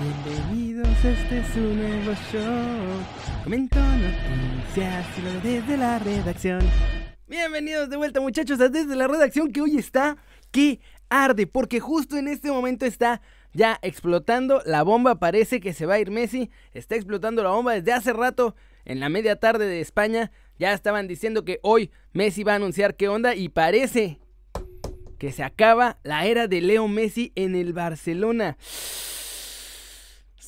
Bienvenidos, este es su nuevo show. Comento noticias y desde la redacción. Bienvenidos de vuelta muchachos a desde la redacción que hoy está que arde porque justo en este momento está ya explotando la bomba. Parece que se va a ir Messi. Está explotando la bomba desde hace rato en la media tarde de España. Ya estaban diciendo que hoy Messi va a anunciar qué onda y parece que se acaba la era de Leo Messi en el Barcelona.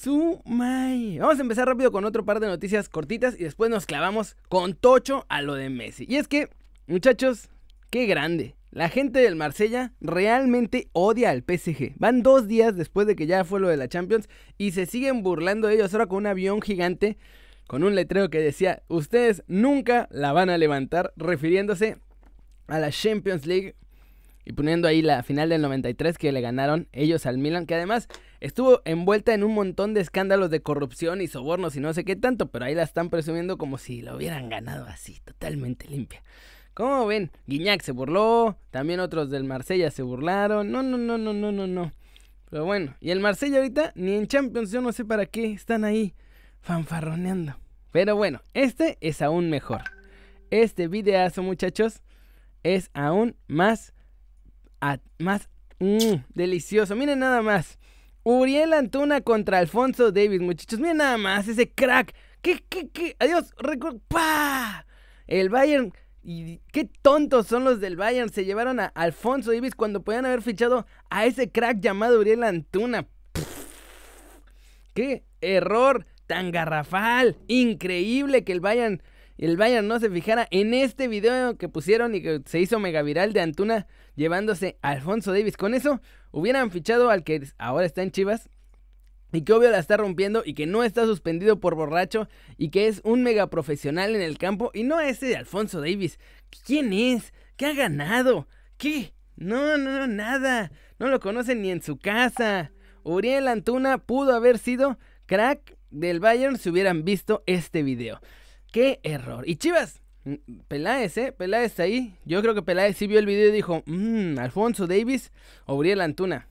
Sumay. Vamos a empezar rápido con otro par de noticias cortitas y después nos clavamos con Tocho a lo de Messi. Y es que, muchachos, qué grande. La gente del Marsella realmente odia al PSG. Van dos días después de que ya fue lo de la Champions y se siguen burlando de ellos ahora con un avión gigante con un letrero que decía, ustedes nunca la van a levantar, refiriéndose a la Champions League y poniendo ahí la final del 93 que le ganaron ellos al Milan, que además estuvo envuelta en un montón de escándalos de corrupción y sobornos y no sé qué tanto, pero ahí la están presumiendo como si lo hubieran ganado así, totalmente limpia. ¿Cómo ven? Guiñac se burló, también otros del Marsella se burlaron. No, no, no, no, no, no, no. Pero bueno, y el Marsella ahorita ni en Champions, yo no sé para qué están ahí fanfarroneando. Pero bueno, este es aún mejor. Este videazo, muchachos, es aún más más mm, delicioso. Miren nada más. Uriel Antuna contra Alfonso Davis, muchachos. Miren nada más ese crack. ¿Qué, qué, qué? Adiós. ¡Pah! El Bayern. Y qué tontos son los del Bayern. Se llevaron a Alfonso Davis cuando podían haber fichado a ese crack llamado Uriel Antuna. ¡Qué error tan garrafal! Increíble que el Bayern el Bayern no se fijara en este video que pusieron y que se hizo mega viral de Antuna llevándose a Alfonso Davis. Con eso hubieran fichado al que ahora está en Chivas y que obvio la está rompiendo y que no está suspendido por borracho y que es un mega profesional en el campo y no ese de Alfonso Davis. ¿Quién es? ¿Qué ha ganado? ¿Qué? No, no, no, nada. No lo conocen ni en su casa. Uriel Antuna pudo haber sido crack del Bayern si hubieran visto este video. Qué error. Y Chivas, Peláez, ¿eh? Peláez ahí. Yo creo que Peláez sí vio el video y dijo, mmm, Alfonso Davis o Uriel Antuna.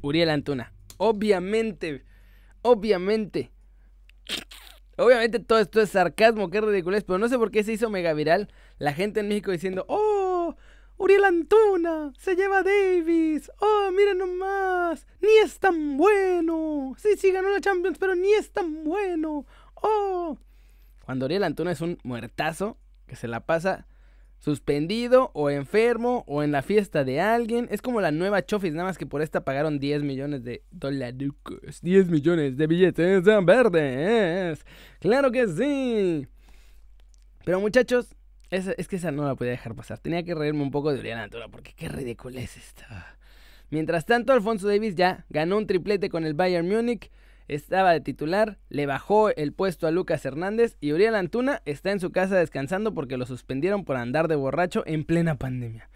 Uriel Antuna. Obviamente, obviamente. Obviamente todo esto es sarcasmo, qué ridículo pero no sé por qué se hizo mega viral la gente en México diciendo, oh, Uriel Antuna, se lleva a Davis, oh, miren nomás, ni es tan bueno. Sí, sí, ganó la Champions, pero ni es tan bueno. Oh, cuando Ariel Antuna es un muertazo que se la pasa suspendido o enfermo o en la fiesta de alguien. Es como la nueva Chofis, nada más que por esta pagaron 10 millones de dólares. 10 millones de billetes verdes. Claro que sí. Pero muchachos, es, es, que esa no la podía dejar pasar. Tenía que reírme un poco de Oriana Antuna porque qué ridículo es esto. Mientras tanto, Alfonso Davis ya ganó un triplete con el Bayern Múnich estaba de titular, le bajó el puesto a Lucas Hernández y Uriel Antuna está en su casa descansando porque lo suspendieron por andar de borracho en plena pandemia.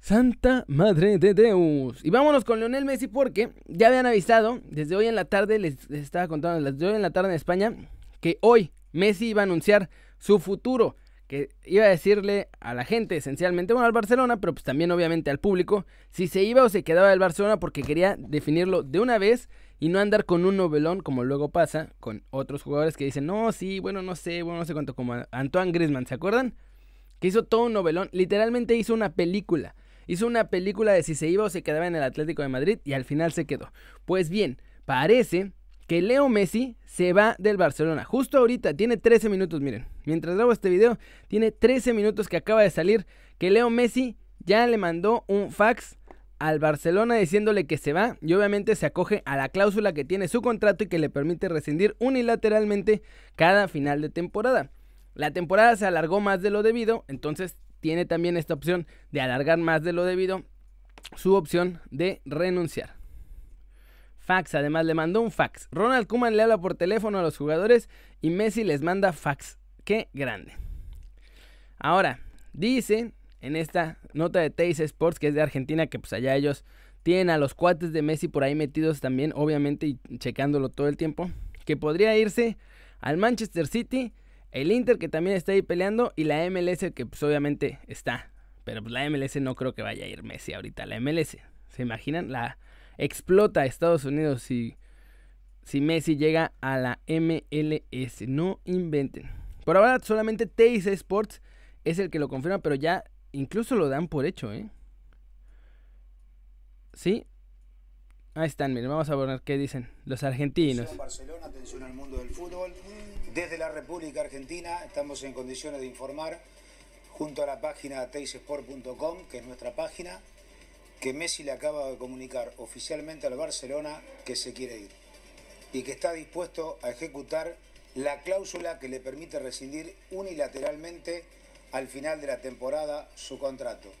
Santa Madre de Deus. Y vámonos con Leonel Messi porque ya habían avisado desde hoy en la tarde, les, estaba contando desde hoy en la tarde en España, que hoy Messi iba a anunciar su futuro que iba a decirle a la gente esencialmente, bueno, al Barcelona, pero pues también obviamente al público, si se iba o se quedaba del Barcelona porque quería definirlo de una vez y no andar con un novelón como luego pasa con otros jugadores que dicen, no, sí, bueno, no sé, bueno, no sé cuánto, como Antoine Griezmann, ¿se acuerdan? Que hizo todo un novelón, literalmente hizo una película. Hizo una película de si se iba o se quedaba en el Atlético de Madrid y al final se quedó. Pues bien, parece que Leo Messi se va del Barcelona. Justo ahorita, tiene 13 minutos, miren. Mientras grabo este video, tiene 13 minutos que acaba de salir que Leo Messi ya le mandó un fax al Barcelona diciéndole que se va y obviamente se acoge a la cláusula que tiene su contrato y que le permite rescindir unilateralmente cada final de temporada. La temporada se alargó más de lo debido, entonces tiene también esta opción de alargar más de lo debido, su opción de renunciar. Fax, además le mandó un fax. Ronald Kuman le habla por teléfono a los jugadores y Messi les manda fax. Qué grande. Ahora, dice en esta nota de Teis Sports, que es de Argentina, que pues allá ellos tienen a los cuates de Messi por ahí metidos también, obviamente, y checándolo todo el tiempo, que podría irse al Manchester City, el Inter que también está ahí peleando, y la MLS que pues obviamente está. Pero pues la MLS no creo que vaya a ir Messi ahorita, la MLS. ¿Se imaginan? La, explota Estados Unidos si, si Messi llega a la MLS. No inventen. Por ahora solamente TIC Sports es el que lo confirma, pero ya incluso lo dan por hecho, ¿eh? ¿Sí? Ahí están, miren, vamos a ver qué dicen los argentinos. Barcelona, atención al mundo del fútbol. Desde la República Argentina estamos en condiciones de informar, junto a la página teisport.com, que es nuestra página, que Messi le acaba de comunicar oficialmente al Barcelona que se quiere ir y que está dispuesto a ejecutar la cláusula que le permite rescindir unilateralmente al final de la temporada su contrato.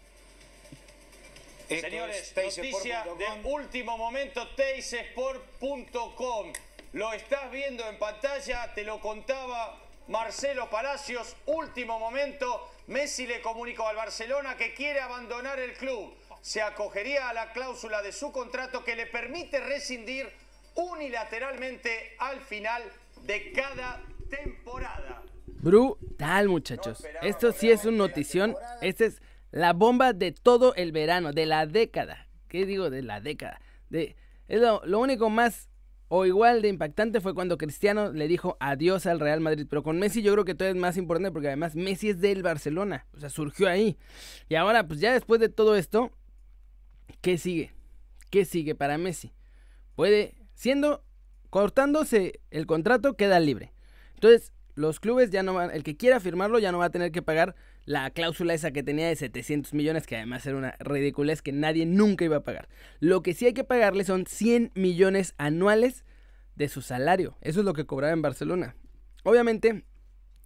Esto Señores, noticia de último momento, teisport.com. Lo estás viendo en pantalla, te lo contaba Marcelo Palacios. Último momento, Messi le comunicó al Barcelona que quiere abandonar el club. Se acogería a la cláusula de su contrato que le permite rescindir unilateralmente al final de cada temporada. Brutal, muchachos. Esto sí es una notición. Esta es la bomba de todo el verano, de la década. ¿Qué digo de la década? De, es lo, único más o igual de impactante fue cuando Cristiano le dijo adiós al Real Madrid. Pero con Messi yo creo que todavía es más importante porque además Messi es del Barcelona. O sea, surgió ahí. Y ahora, pues ya después de todo esto, ¿qué sigue? ¿Qué sigue para Messi? Puede, siendo, cortándose el contrato, queda libre. Entonces, los clubes ya no van, el que quiera firmarlo ya no va a tener que pagar la cláusula esa que tenía de 700 millones, que además era una ridiculez que nadie nunca iba a pagar. Lo que sí hay que pagarle son 100 millones anuales de su salario. Eso es lo que cobraba en Barcelona. Obviamente,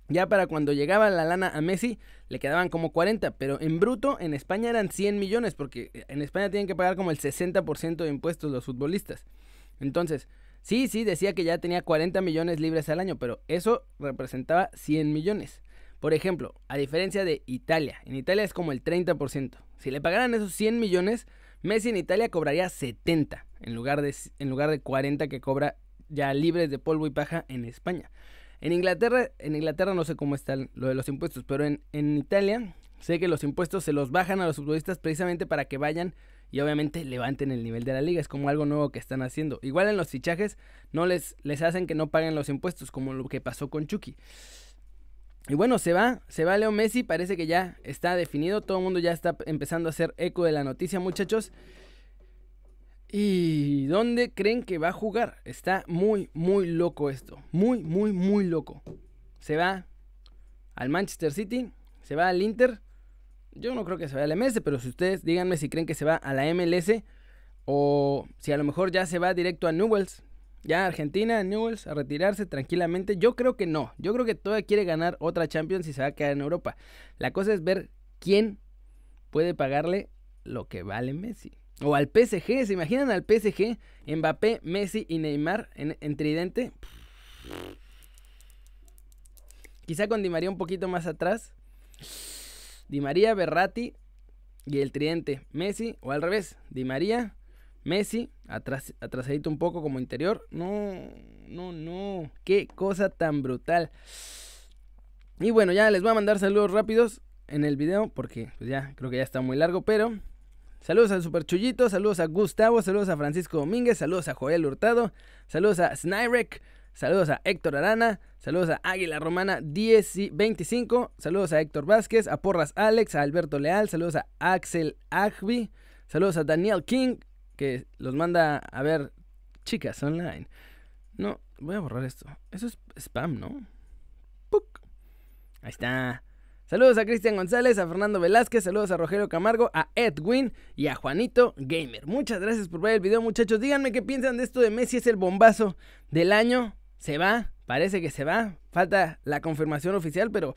ya para cuando llegaba la lana a Messi, le quedaban como 40, pero en bruto en España eran 100 millones, porque en España tienen que pagar como el 60% de impuestos los futbolistas. Entonces, Sí, sí, decía que ya tenía 40 millones libres al año, pero eso representaba 100 millones. Por ejemplo, a diferencia de Italia, en Italia es como el 30%. Si le pagaran esos 100 millones, Messi en Italia cobraría 70 en lugar de, en lugar de 40 que cobra ya libres de polvo y paja en España. En Inglaterra, en Inglaterra no sé cómo está lo de los impuestos, pero en, en Italia sé que los impuestos se los bajan a los futbolistas precisamente para que vayan y obviamente levanten el nivel de la liga. Es como algo nuevo que están haciendo. Igual en los fichajes no les, les hacen que no paguen los impuestos, como lo que pasó con Chucky. Y bueno, se va, se va Leo Messi, parece que ya está definido, todo el mundo ya está empezando a hacer eco de la noticia, muchachos. ¿Y dónde creen que va a jugar? Está muy, muy loco esto, muy, muy, muy loco. Se va al Manchester City, se va al Inter, yo no creo que se vaya a la MLS, pero si ustedes díganme si creen que se va a la MLS o si a lo mejor ya se va directo a Newells. Ya Argentina, Newells, a retirarse tranquilamente. Yo creo que no. Yo creo que todavía quiere ganar otra Champions y se va a quedar en Europa. La cosa es ver quién puede pagarle lo que vale Messi. O al PSG, ¿se imaginan al PSG? Mbappé, Messi y Neymar en, en tridente. Quizá con Di María un poquito más atrás. Di María, Berratti y el tridente Messi, o al revés, Di María, Messi, atrás, atrasadito un poco como interior. No, no, no, qué cosa tan brutal. Y bueno, ya les voy a mandar saludos rápidos en el video porque pues ya creo que ya está muy largo, pero saludos al Super Chullito, saludos a Gustavo, saludos a Francisco Domínguez, saludos a Joel Hurtado, saludos a Snyrek, Saludos a Héctor Arana, saludos a Águila Romana 10 25, saludos a Héctor Vázquez, a Porras Alex, a Alberto Leal, saludos a Axel Agbi, saludos a Daniel King, que los manda a ver chicas online. No, voy a borrar esto. Eso es spam, ¿no? ¡Puc! Ahí está. Saludos a Cristian González, a Fernando Velázquez, saludos a Rogelio Camargo, a Edwin y a Juanito Gamer. Muchas gracias por ver el video, muchachos. Díganme qué piensan de esto de Messi, es el bombazo del año. Se va, parece que se va. Falta la confirmación oficial, pero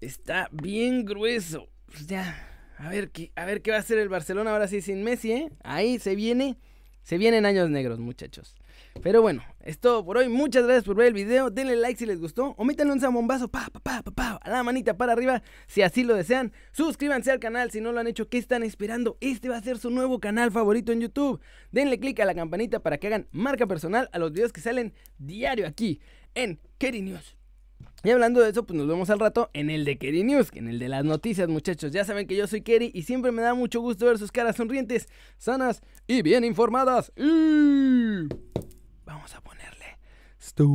está bien grueso. Pues ya, a ver qué, a ver qué va a hacer el Barcelona ahora sí sin Messi, ¿eh? Ahí se viene, se vienen años negros, muchachos. Pero bueno, es todo por hoy. Muchas gracias por ver el video. Denle like si les gustó. O métanle un zambombazo pa, pa, pa, pa, pa, a la manita para arriba si así lo desean. Suscríbanse al canal si no lo han hecho. ¿Qué están esperando? Este va a ser su nuevo canal favorito en YouTube. Denle click a la campanita para que hagan marca personal a los videos que salen diario aquí en Kerry News. Y hablando de eso, pues nos vemos al rato en el de Kerry News, en el de las noticias, muchachos. Ya saben que yo soy Kerry y siempre me da mucho gusto ver sus caras sonrientes, sanas y bien informadas. Y... Vamos a ponerle. Stop.